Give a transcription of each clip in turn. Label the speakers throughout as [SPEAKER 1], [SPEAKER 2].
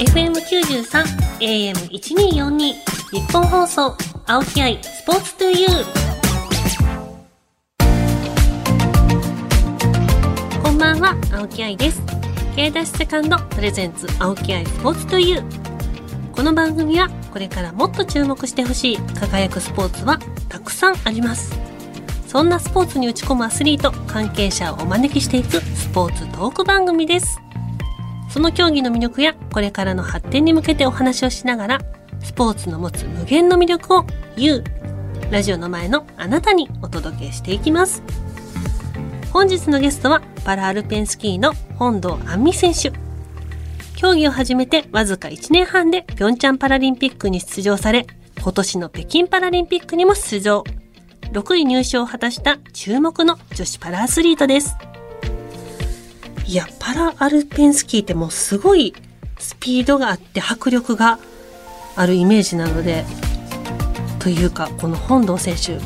[SPEAKER 1] FM93 AM1242 日本放送青木愛スポーツトゥユー。こんばんは青木愛です。K ダッシュセカンドプレゼンツ青木愛スポーツトゥユー。この番組はこれからもっと注目してほしい輝くスポーツはたくさんあります。そんなスポーツに打ち込むアスリート関係者をお招きしていくスポーツトーク番組です。その競技の魅力やこれからの発展に向けてお話をしながらスポーツの持つ無限の魅力を You ラジオの前のあなたにお届けしていきます。本日のゲストはパラアルペンスキーの本堂杏美選手。競技を始めてわずか1年半でピョンチャンパラリンピックに出場され今年の北京パラリンピックにも出場。6位入賞を果たした注目の女子パラアスリートです。いや、パラアルペンスキーってもうすごいスピードがあって迫力があるイメージなので、というか、この本堂選手、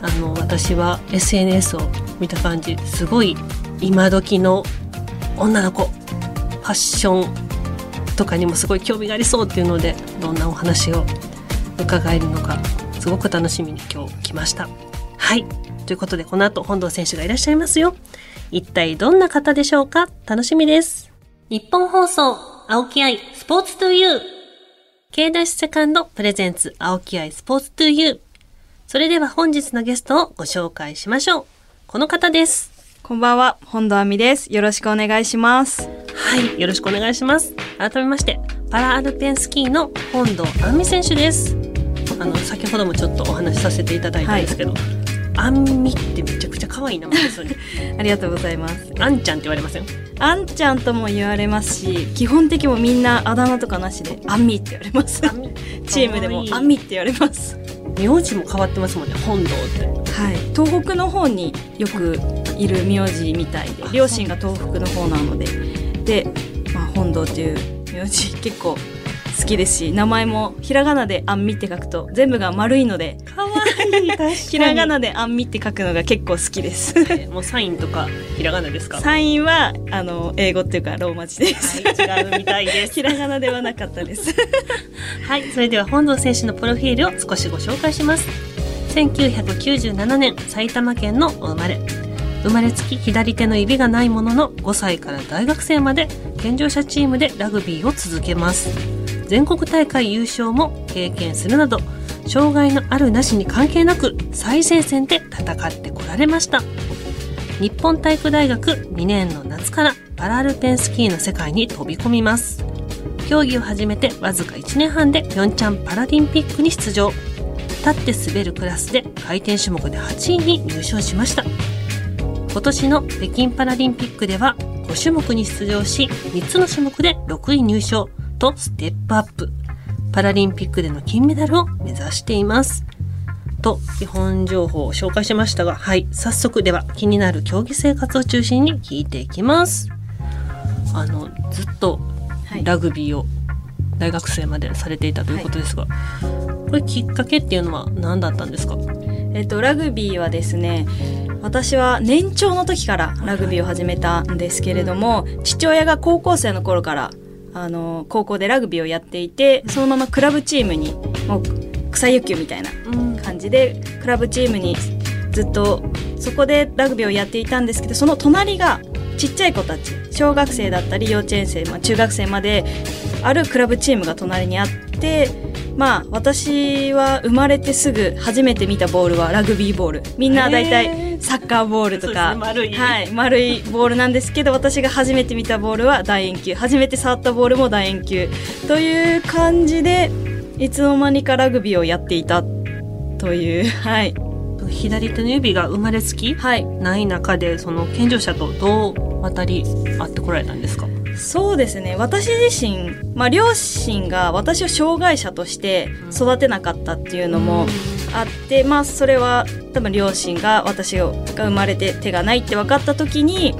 [SPEAKER 1] あの、私は SNS を見た感じ、すごい今時の女の子、ファッションとかにもすごい興味がありそうっていうので、どんなお話を伺えるのか、すごく楽しみに今日来ました。はい。ということで、この後、本堂選手がいらっしゃいますよ。一体どんな方でしょうか？楽しみです。日本放送、青木愛、スポーツトゥユー。K ダッシュセカンドプレゼンツ、青木愛、スポーツトゥユー。それでは本日のゲストをご紹介しましょう。この方です。
[SPEAKER 2] こんばんは、本土亜美です。よろしくお願いします。
[SPEAKER 1] はい、よろしくお願いします。改めまして、パラアルペンスキーの本土亜美選手です。あの、先ほどもちょっとお話しさせていただいたんですけど、はいあんみってめちゃくちゃ可愛い名前ですよね
[SPEAKER 2] ありがとうございます
[SPEAKER 1] あんちゃんって言われません？
[SPEAKER 2] あんちゃんとも言われますし基本的もみんなあだ名とかなしであんみって言われます。チームでもあんみって言われます。
[SPEAKER 1] 名字も変わってますもんね本堂って。
[SPEAKER 2] はい。東北の方によくいる名字みたいで両親が東北の方なので。で、まあ、本堂っていう名字結構好きですし名前もひらがなで「あんみ」って書くと全部が丸いので。
[SPEAKER 1] かわいい 確かに。
[SPEAKER 2] ひらがなで「あんみ」って書くのが結構好きです。
[SPEAKER 1] もうサインとかひらがなですか？
[SPEAKER 2] サインはあの英語っていうかローマ字です、
[SPEAKER 1] はい、違うみたいです。
[SPEAKER 2] ひらがなではなかったです。
[SPEAKER 1] はいそれでは本堂選手のプロフィールを少しご紹介します。1997年埼玉県のお生まれ。生まれつき左手の指がないものの5歳から大学生まで健常者チームでラグビーを続けます全国大会優勝も経験するなど障害のあるなしに関係なく最前線で戦ってこられました。日本体育大学2年の夏からパラルペンスキーの世界に飛び込みます。競技を始めてわずか1年半でピョンチャンパラリンピックに出場。立って滑るクラスで回転種目で8位に入賞しました。今年の北京パラリンピックでは5種目に出場し3つの種目で6位入賞。とステップアップ。パラリンピックでの金メダルを目指しています。と、基本情報を紹介しましたが、はい、早速では気になる競技生活を中心に聞いていきます。あの、ずっとラグビーを大学生までされていたということですが、はい、これきっかけっていうのは何だったんですか？
[SPEAKER 2] えっと、ラグビーはですね、私は年長の時からラグビーを始めたんですけれども、父親が高校生の頃からあの高校でラグビーをやっていてそのままクラブチームにもう草野球みたいな感じで、うん、クラブチームにずっとそこでラグビーをやっていたんですけどその隣がちっちゃい子たち小学生だったり幼稚園生、まあ、中学生まであるクラブチームが隣にあってまあ私は生まれてすぐ初めて見たボールはラグビーボール。みんな大体サッカーボールとか、
[SPEAKER 1] 丸い、
[SPEAKER 2] はい、丸いボールなんですけど私が初めて見たボールは楕円球。初めて触ったボールも楕円球という感じでいつの間にかラグビーをやっていたという。はい。
[SPEAKER 1] 左手の指が生まれつき、はい、ない中でその健常者とどう渡り合ってこられたんですか？
[SPEAKER 2] そうですね。私自身、まあ、両親が私を障害者として育てなかったっていうのもあって、まあそれは多分両親が私が生まれて手がないって分かった時に、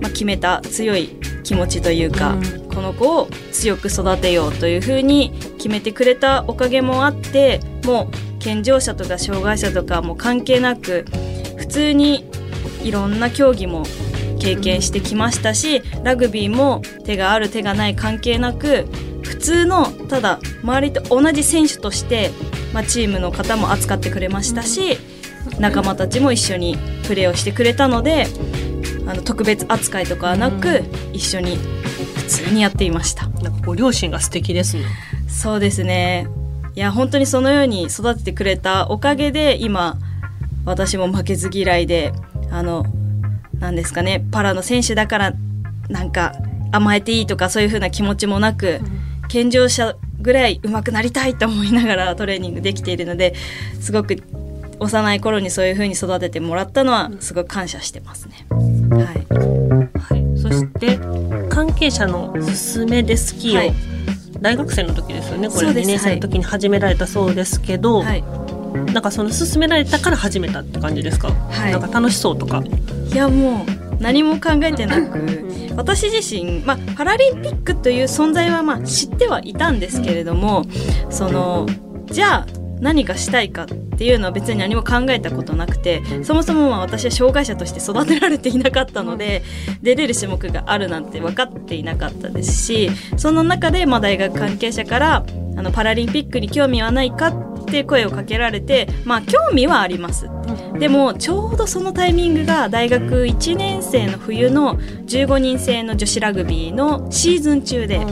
[SPEAKER 2] まあ、決めた強い気持ちというか、うん、この子を強く育てようというふうに決めてくれたおかげもあってもう健常者とか障害者とかも関係なく普通にいろんな競技も経験してきましたしラグビーも手がある手がない関係なく通のただ周りと同じ選手として、まあ、チームの方も扱ってくれましたし仲間たちも一緒にプレーをしてくれたのであの特別扱いとかはなく、一緒に普通にやっていました。
[SPEAKER 1] なんかこう両親が素敵ですね。
[SPEAKER 2] そうですね。いや本当にそのように育ててくれたおかげで今私も負けず嫌いであのなんですかねパラの選手だからなんか甘えていいとかそういう風な気持ちもなく、健常者ぐらい上手くなりたいと思いながらトレーニングできているのですごく幼い頃にそういう風に育ててもらったのはすごく感謝してますね。はい
[SPEAKER 1] はい。そして関係者の勧めでスキーを、
[SPEAKER 2] はい
[SPEAKER 1] 大学生の時ですよね。これ2
[SPEAKER 2] そうです
[SPEAKER 1] 年生の時に始められたそうですけど、
[SPEAKER 2] はい、
[SPEAKER 1] なんかその勧められたから始めたって感じですか？
[SPEAKER 2] はい
[SPEAKER 1] なんか楽しそうとか。
[SPEAKER 2] いやもう何も考えてなく私自身、まあ、パラリンピックという存在はまあ知ってはいたんですけれどもそのじゃあ何がしたいかっていうのは別に何も考えたことなくてそもそもま私は障害者として育てられていなかったので出れる種目があるなんて分かっていなかったですしその中でま大学関係者からあのパラリンピックに興味はないかって声をかけられてまあ興味はありますでもちょうどそのタイミングが大学1年生の冬の15人制の女子ラグビーのシーズン中で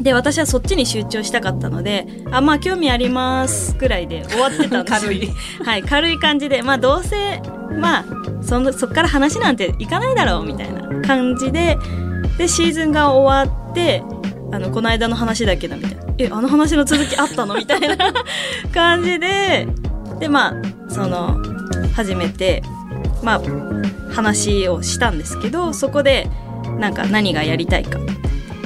[SPEAKER 2] で私はそっちに集中したかったのであまあ興味ありますぐらいで終わってたんですよ
[SPEAKER 1] 軽い。
[SPEAKER 2] はい軽い感じでまあどうせまあそのそっから話なんていかないだろうみたいな感じででシーズンが終わってあのこの間の話だけどみたいな。えあの話の続きあったの？みたいな 感じででまあその初めてまあ話をしたんですけどそこでなんか何がやりたいか。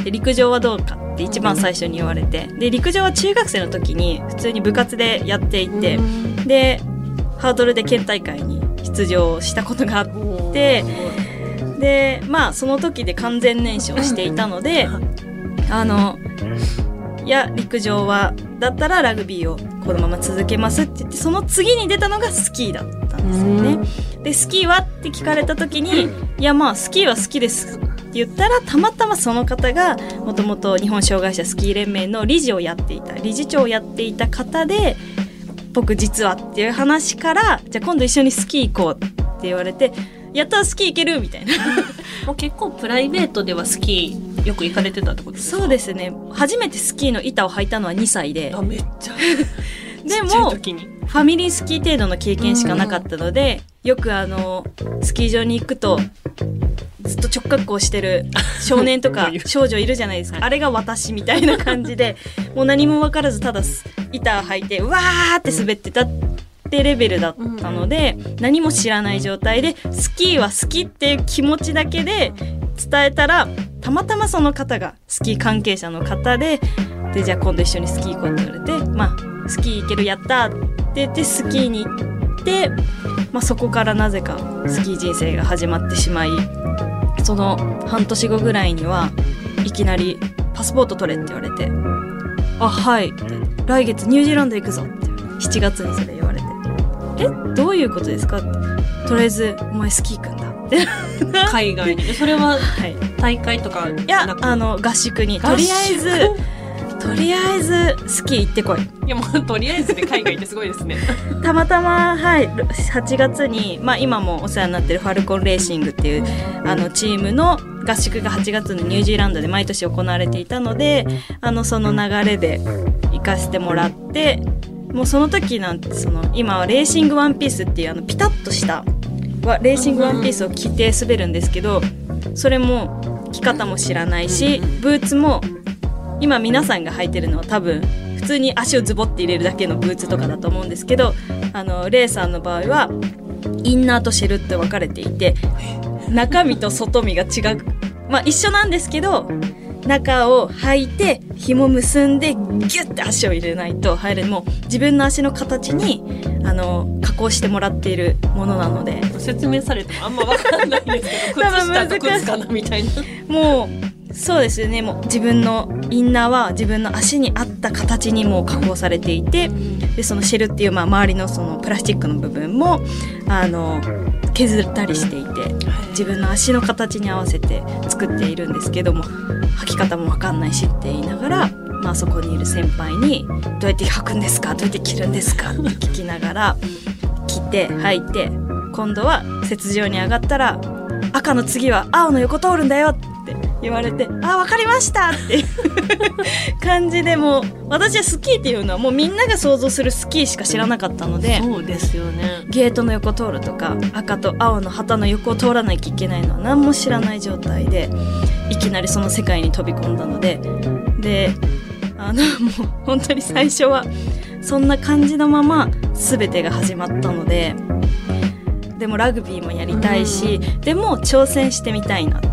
[SPEAKER 2] で陸上はどうかって一番最初に言われて。で陸上は中学生の時に普通に部活でやっていてでハードルで県大会に出場したことがあってでまあその時で完全燃焼していたので あのいや陸上はだったらラグビーをこのまま続けますって言ってその次に出たのがスキーだったんですよね。でスキーはって聞かれた時にいやまあスキーは好きですって言ったらたまたまその方がもともと日本障害者スキー連盟の理事をやっていた理事長をやっていた方で僕実はっていう話からじゃあ今度一緒にスキー行こうって言われてやったらスキー行けるみたいな
[SPEAKER 1] もう結構プライベートではスキーよく行かれてたってことですか？
[SPEAKER 2] そうですね。初めてスキーの板を履いたのは2歳で。
[SPEAKER 1] あめっちゃ。
[SPEAKER 2] でもファミリースキー程度の経験しかなかったので、よくあのスキー場に行くとずっと直角行してる 少年とか少女いるじゃないですか。あれが私みたいな感じで もう何も分からずただ板を履いてうわーって滑ってたってレベルだったので、何も知らない状態でスキーは好きっていう気持ちだけで伝えたらたまたまその方がスキー関係者の方ででじゃあ今度一緒にスキー行こうって言われてまあスキー行けるやったーって言ってスキーに行って、まあ、そこからなぜかスキー人生が始まってしまいその半年後ぐらいにはいきなり「パスポート取れ」って言われて「あはい」って「来月ニュージーランド行くぞ」って7月にそれ言われて「えどういうことですか?」って「とりあえずお前スキー行くんだ」っ て
[SPEAKER 1] 海外に。それは
[SPEAKER 2] はい
[SPEAKER 1] 大会とか
[SPEAKER 2] いやあの合宿に。とりあえずとりあえずスキー行ってこい。
[SPEAKER 1] いやもうとりあえずで海外ってすごいですね。
[SPEAKER 2] たまたま、はい、8月に、まあ、今もお世話になってるファルコンレーシングっていうあのチームの合宿が8月にニュージーランドで毎年行われていたのであのその流れで行かせてもらってもうその時なんてその今はレーシングワンピースっていうあのピタッとしたわレーシングワンピースを着て滑るんですけどそれも着方も知らないしブーツも今皆さんが履いてるのは多分普通に足をズボって入れるだけのブーツとかだと思うんですけどあのレイさんの場合はインナーとシェルって分かれていて中身と外身が違う。まあ一緒なんですけど中を履いて紐結んでギュッて足を入れないと入れもう自分の足の形にあの加工してもらっているものなので。
[SPEAKER 1] 説明されてもあんま分かんないんですけど 靴下と靴かなみたいな。
[SPEAKER 2] もうそうですよね。もう自分のインナーは自分の足に合った形にもう加工されていてでそのシェルっていう、まあ、周りのそのプラスチックの部分もあの削ったりしていて自分の足の形に合わせて作っているんですけども履き方も分かんないしって言いながら、まあ、そこにいる先輩に「どうやって履くんですか？どうやって着るんですか?」って聞きながら着て履いて今度は雪上に上がったら「赤の次は青の横通るんだよ」って言われて「あ分かりました」っていう感じでもう私はスキーっていうのはもうみんなが想像するスキーしか知らなかったので。
[SPEAKER 1] そうですよね。
[SPEAKER 2] ゲートの横通るとか赤と青の旗の横を通らなきゃいけないのは何も知らない状態でいきなりその世界に飛び込んだのでであのもう本当に最初はそんな感じのまま全てが始まったのででもラグビーもやりたいし、でも挑戦してみたいな。って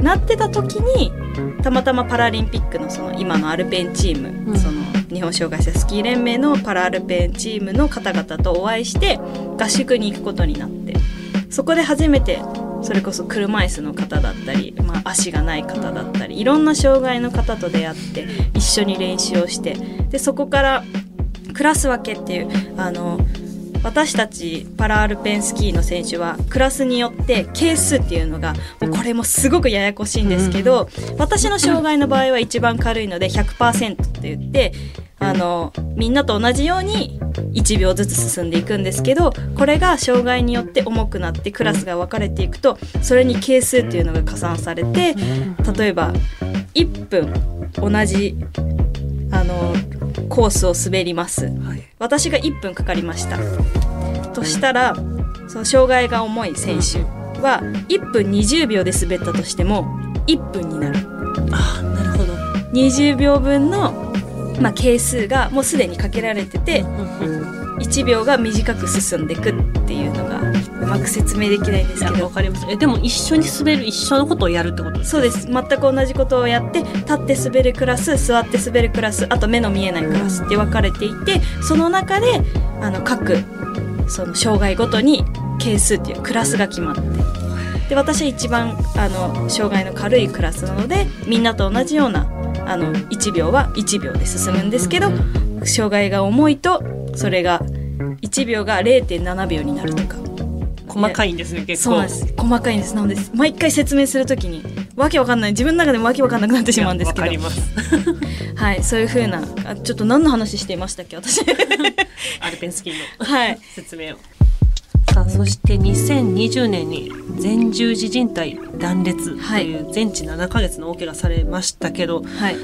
[SPEAKER 2] なってた時にたまたまパラリンピックのその今のアルペンチーム、
[SPEAKER 1] うん。
[SPEAKER 2] その日本障害者スキー連盟のパラアルペンチームの方々とお会いして合宿に行くことになってそこで初めてそれこそ車椅子の方だったり、まあ、足がない方だったりいろんな障害の方と出会って一緒に練習をしてでそこからクラス分けっていうあの私たちパラアルペンスキーの選手はクラスによって係数っていうのがもうこれもすごくややこしいんですけど、私の障害の場合は一番軽いので100%って言ってあのみんなと同じように1秒ずつ進んでいくんですけどこれが障害によって重くなってクラスが分かれていくとそれに係数っていうのが加算されて例えば1分同じコースを滑ります。
[SPEAKER 1] はい。
[SPEAKER 2] 私が1分かかりました。としたらその障害が重い選手は1分20秒で滑ったとしても1分になる。
[SPEAKER 1] ああなるほど。
[SPEAKER 2] 20秒分の、まあ、係数がもうすでにかけられてて1秒が短く進んでいくっていうのがうまく説明できないんですけど。
[SPEAKER 1] わかります。えでも一緒に滑る一緒のことをやるってことです
[SPEAKER 2] そうです。全く同じことをやって立って滑るクラス座って滑るクラスあと目の見えないクラスって分かれていてその中であの各その障害ごとに係数っていうクラスが決まって。で私は一番あの障害の軽いクラスなのでみんなと同じようなあの1秒は1秒で進むんですけど障害が重いとそれが1秒が0.7秒になるとか
[SPEAKER 1] 細かいんですね結構。
[SPEAKER 2] そうなんです。細かいんです。なので毎回説明するときにわけわかんない。自分の中でもわけわかんなくなってしまうんですけど。
[SPEAKER 1] いやわかります。
[SPEAKER 2] はいそういう風なあちょっと何の話していましたっけ私。
[SPEAKER 1] アルペンスキーの
[SPEAKER 2] はい。
[SPEAKER 1] 説明を。さあそして2020年に前十字靭帯断裂という全治7ヶ月の大怪我されましたけど、
[SPEAKER 2] はい。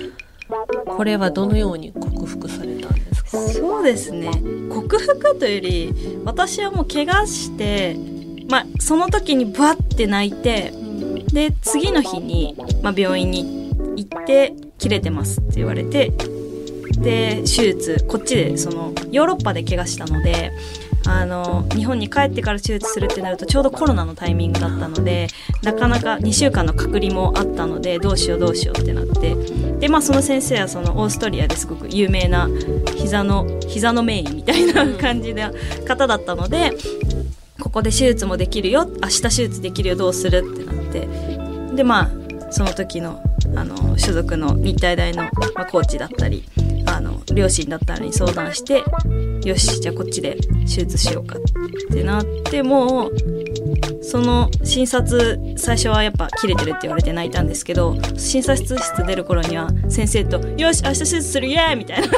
[SPEAKER 1] これはどのように克服されたんですか？
[SPEAKER 2] そうですね。克服というより私はもう怪我してまあその時にバッて泣いてで次の日に、まあ、病院に行って切れてますって言われてで手術こっちでそのヨーロッパで怪我したのであの日本に帰ってから手術するってなるとちょうどコロナのタイミングだったのでなかなか2週間の隔離もあったのでどうしようどうしようってなって。でまあその先生はそのオーストリアですごく有名な膝の膝の名医みたいな感じな方だったのでここで手術もできるよ。明日手術できるよ。どうする？ってなって。でまあその時のあの所属の日体大の、まあ、コーチだったりあの両親だったりに相談してよしじゃあこっちで手術しようかってなってもうその診察最初はやっぱ切れてるって言われて泣いたんですけど診察室出る頃には先生と「よし明日手術するイエーイ!」みたいな。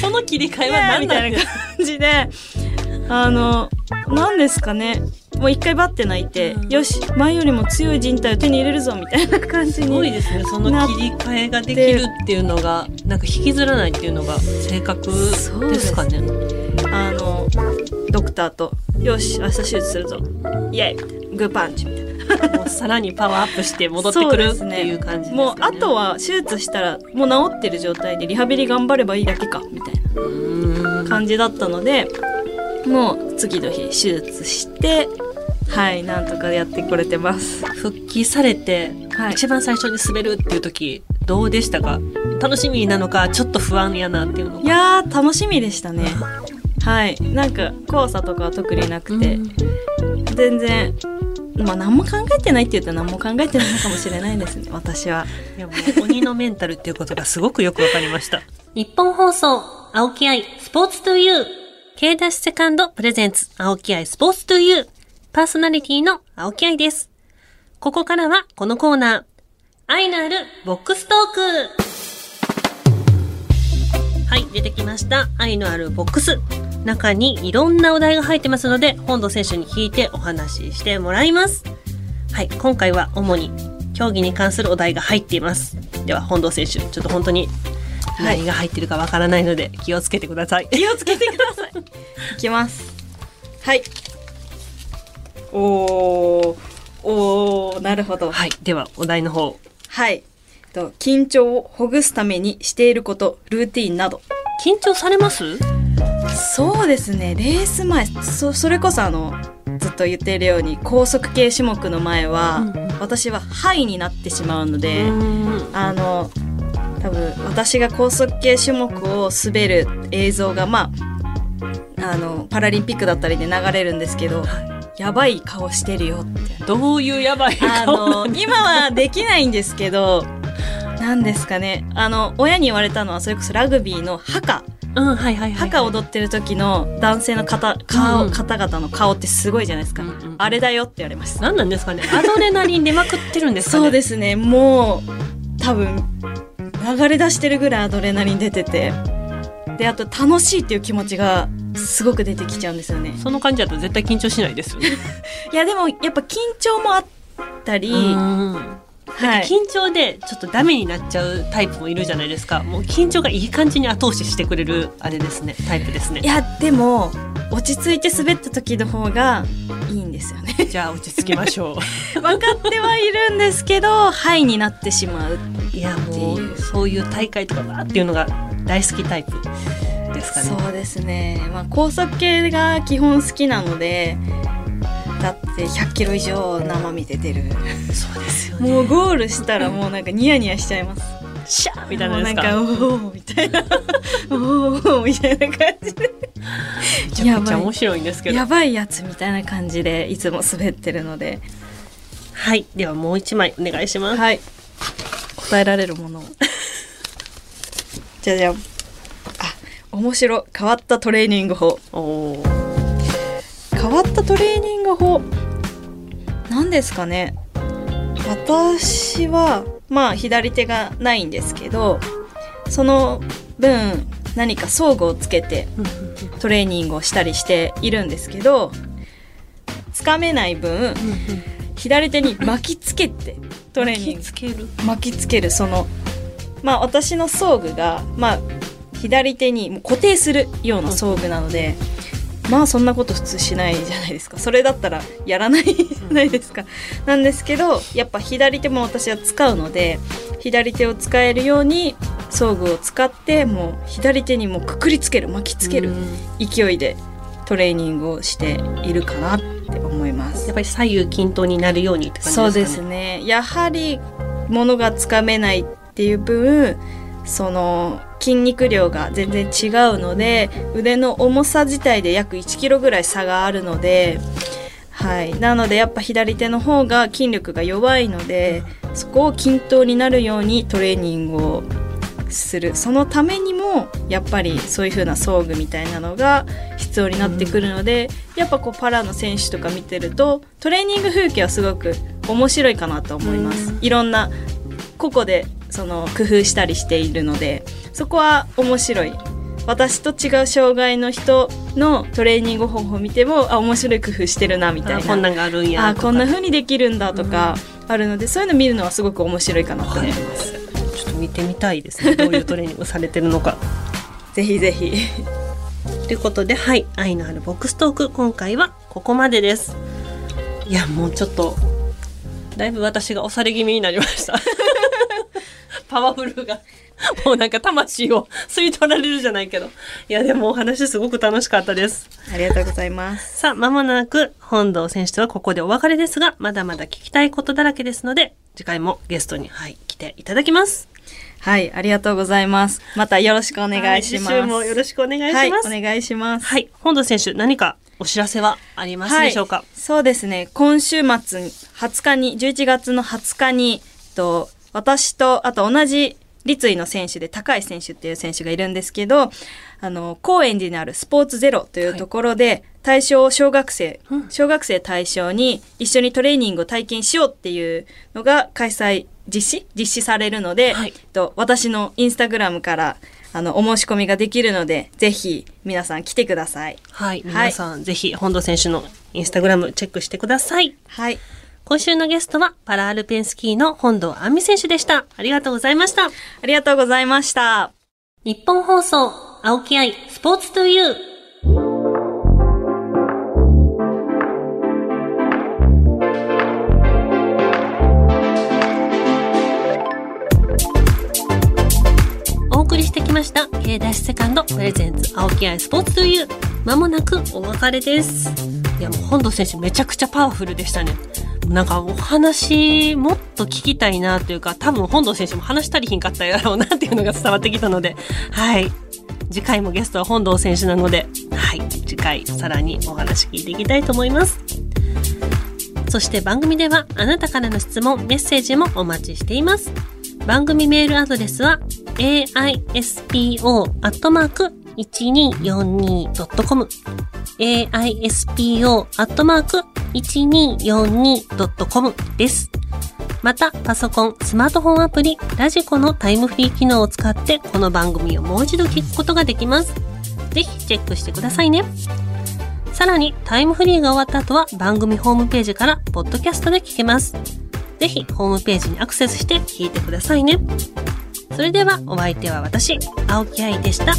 [SPEAKER 1] その切り替えは
[SPEAKER 2] ーイみたいな感じで。あの何ですかね。もう一回バッて泣いて、
[SPEAKER 1] うん。
[SPEAKER 2] よし前よりも強い人体を手に入れるぞみたいな感じ
[SPEAKER 1] すごい
[SPEAKER 2] に
[SPEAKER 1] ですね。その切り替えができるっていうのがなんか引きずらないっていうのが正確ですかね。
[SPEAKER 2] あのドクターと「よし明日手術するぞ。イエーイ!」グーパンチみたいな。
[SPEAKER 1] もうさらにパワーアップして戻ってくるっていう感じです
[SPEAKER 2] もうあとは手術したらもう治ってる状態でリハビリ頑張ればいいだけかみたいな感じだったのでもう次の日手術してはいなんとかやってこれてます。
[SPEAKER 1] 復帰されて、
[SPEAKER 2] はい。
[SPEAKER 1] 一番最初に滑るっていう時どうでしたか？楽しみなのかちょっと不安やなっていうの
[SPEAKER 2] いやー楽しみでしたね。はい。なんか怖さとかは特になくて、
[SPEAKER 1] うん。
[SPEAKER 2] 全然まあ何も考えてないって言うと何も考えてないのかもしれないですね 私は。い
[SPEAKER 1] やもう鬼のメンタルっていうことがすごくよくわかりました。日本放送、青木愛、スポーツトゥユー。K ダッシュセカンドプレゼンツ、青木愛スポーツトゥユー。パーソナリティの青木愛です。ここからはこのコーナー、愛のあるボックストークはい、出てきました。愛のあるボックス。中にいろんなお題が入ってますので、本土選手に聞いてお話ししてもらいます。はい、今回は主に競技に関するお題が入っています。では、本土選手、ちょっと本当に何が入ってるかわからないので気をつけてください。
[SPEAKER 2] 気をつけてください。いきます。はい。おー、おー、なるほど。
[SPEAKER 1] はい、ではお題の方。
[SPEAKER 2] はい。と緊張をほぐすためにしていること、ルーティンなど。
[SPEAKER 1] 緊張されます？
[SPEAKER 2] そうですね、レース前、そそれこそあの、ずっと言っているように、高速系種目の前は、
[SPEAKER 1] うんうん
[SPEAKER 2] 私はハイになってしまうので、
[SPEAKER 1] うん
[SPEAKER 2] あの、多分私が高速系種目を滑る映像が、まあ、あの、パラリンピックだったりで流れるんですけど、やばい顔してるよって。
[SPEAKER 1] どういうやばい
[SPEAKER 2] あ
[SPEAKER 1] 顔
[SPEAKER 2] の、今はできないんですけど、何ですかね。あの、親に言われたのは、それこそラグビーのハカ。
[SPEAKER 1] うん、はいはいはい、はい。
[SPEAKER 2] ハカ踊ってる時の男性の方、顔、
[SPEAKER 1] うん
[SPEAKER 2] 方々の顔ってすごいじゃないですか。
[SPEAKER 1] うんうん
[SPEAKER 2] あれだよって言われました。
[SPEAKER 1] 何なんですかねアドレナリン出まくってるんですかね
[SPEAKER 2] そうですね。もう、多分、流れ出してるぐらいアドレナリン出てて。で、あと楽しいっていう気持ちがすごく出てきちゃうんですよね。
[SPEAKER 1] その感じだと絶対緊張しないですよね。
[SPEAKER 2] いや、でもやっぱ緊張もあったり、
[SPEAKER 1] うん
[SPEAKER 2] はい。
[SPEAKER 1] 緊張でちょっとダメになっちゃうタイプもいるじゃないですか。もう緊張がいい感じに後押ししてくれるあれですね。タイプですね
[SPEAKER 2] い。や、でも、落ち着いて滑った時の方がいいんですよね。
[SPEAKER 1] じゃあ落ち着きましょ
[SPEAKER 2] 分かってはいるんですけど、ハイになってしまう。
[SPEAKER 1] う。いやも
[SPEAKER 2] う
[SPEAKER 1] うそういう大会とかわーっていうのが大好きタイプですかね。
[SPEAKER 2] そうですね。まあ、高速系が基本好きなので、だって100キロ以上生身で出る。
[SPEAKER 1] そうですよね。
[SPEAKER 2] もうゴールしたらもうなんかニヤニヤしちゃいます。
[SPEAKER 1] シャーみたいな
[SPEAKER 2] もう
[SPEAKER 1] ですか？
[SPEAKER 2] なんか、おーみたいな。おーみたいな感じで。
[SPEAKER 1] めちゃくちゃ面白いんですけど。
[SPEAKER 2] やばいやつみたいな感じでいつも滑ってるので。
[SPEAKER 1] はい。ではもう一枚お願いします。
[SPEAKER 2] はい。答えられるものを。じゃじゃん。あ、面白。変わったトレーニング法。
[SPEAKER 1] おー
[SPEAKER 2] 変わったトレーニング法。何ですかね。私は、まあ、左手がないんですけど、その分、何か装具をつけてトレーニングをしたりしているんですけど、つかめない分、左手に巻きつけてトレーニング
[SPEAKER 1] つける。
[SPEAKER 2] 巻きつけるそのまあ私の装具がまあ左手に固定するような装具なので、まあそんなこと普通しないじゃないですか。それだったらやらないじゃないですか、なんですけどやっぱ左手も私は使うので左手を使えるように装具を使ってもう左手にもうくくりつける巻きつける
[SPEAKER 1] うん。
[SPEAKER 2] 勢いでトレーニングをしているかなって思います。
[SPEAKER 1] やっぱり左右均等になるようにって感じですかね。
[SPEAKER 2] そうですね。やはり物がつかめないっていう分その筋肉量が全然違うので腕の重さ自体で約1キロぐらい差があるのではい。なのでやっぱ左手の方が筋力が弱いのでそこを均等になるようにトレーニングをする。そのためにもやっぱりそういう風な装具みたいなのが必要になってくるので、やっぱこうパラの選手とか見てるとトレーニング風景はすごく面白いかなと思います。
[SPEAKER 1] うん。
[SPEAKER 2] いろんな個々でその工夫したりしているのでそこは面白い。私と違う障害の人のトレーニング方法を見てもあ面白い工夫してるなみたいな
[SPEAKER 1] あこんなんがあるんや
[SPEAKER 2] あこんな風にできるんだとかあるので、そういうの見るのはすごく面白いかなと思います。
[SPEAKER 1] ちょっと見てみたいですね。どういうトレーニングされてるのか。
[SPEAKER 2] ぜひぜひ。
[SPEAKER 1] ということで、はい、愛のあるボックストーク、今回はここまでです。いや、もうちょっと、だいぶ私が押され気味になりました。パワフルが。もうなんか魂を吸い取られるじゃないけど。いや、でもお話すごく楽しかったです。
[SPEAKER 2] ありがとうございます。
[SPEAKER 1] さあ、まもなく本堂選手とはここでお別れですが、まだまだ聞きたいことだらけですので、次回もゲストに、はい、来ていただきます。
[SPEAKER 2] はい、ありがとうございます。またよろしくお願いします。
[SPEAKER 1] はいもよろしくお願いします。
[SPEAKER 2] はい、お願いします。
[SPEAKER 1] はい、本堂選手、何かお知らせはありますでしょうか、
[SPEAKER 2] はい、そうですね。今週末に、20日に、11月の20日に、と私と、あと同じ立位の選手で高い選手っていう選手がいるんですけど、あの、高円寺にあるスポーツゼロというところで、対象小学生、
[SPEAKER 1] うん
[SPEAKER 2] 小学生対象に一緒にトレーニングを体験しようっていうのが開催、実施？実施されるので、
[SPEAKER 1] はい
[SPEAKER 2] と私のインスタグラムからあのお申し込みができるので、ぜひ皆さん来てください。
[SPEAKER 1] はい。皆さん、ぜひ、本土選手のインスタグラムチェックしてください。
[SPEAKER 2] はい。
[SPEAKER 1] 今週のゲストは、パラアルペンスキーの本堂杏美選手でした。ありがとうございました。
[SPEAKER 2] ありがとうございました。
[SPEAKER 1] 日本放送、青木愛、スポーツトゥユー。お送りしてきました、K ダッシュセカンドプレゼンツ青木愛スポーツトゥユー。まもなくお別れです。いやもう本土選手めちゃくちゃパワフルでしたね。なんかお話もっと聞きたいなというか、多分本土選手も話したりひんかったやろうなっていうのが伝わってきたので、はい。次回もゲストは本堂選手なので、はい。次回さらにお話聞いていきたいと思います。そして番組ではあなたからの質問、メッセージもお待ちしています。番組メールアドレスは aispo.1242.com aispo.1242.com 1242.com です。また、パソコン、スマートフォンアプリ、ラジコのタイムフリー機能を使って、この番組をもう一度聞くことができます。ぜひチェックしてくださいね。さらに、タイムフリーが終わった後は番組ホームページから、ポッドキャストで聞けます。ぜひ、ホームページにアクセスして聞いてくださいね。それでは、お相手は私、青木愛でした。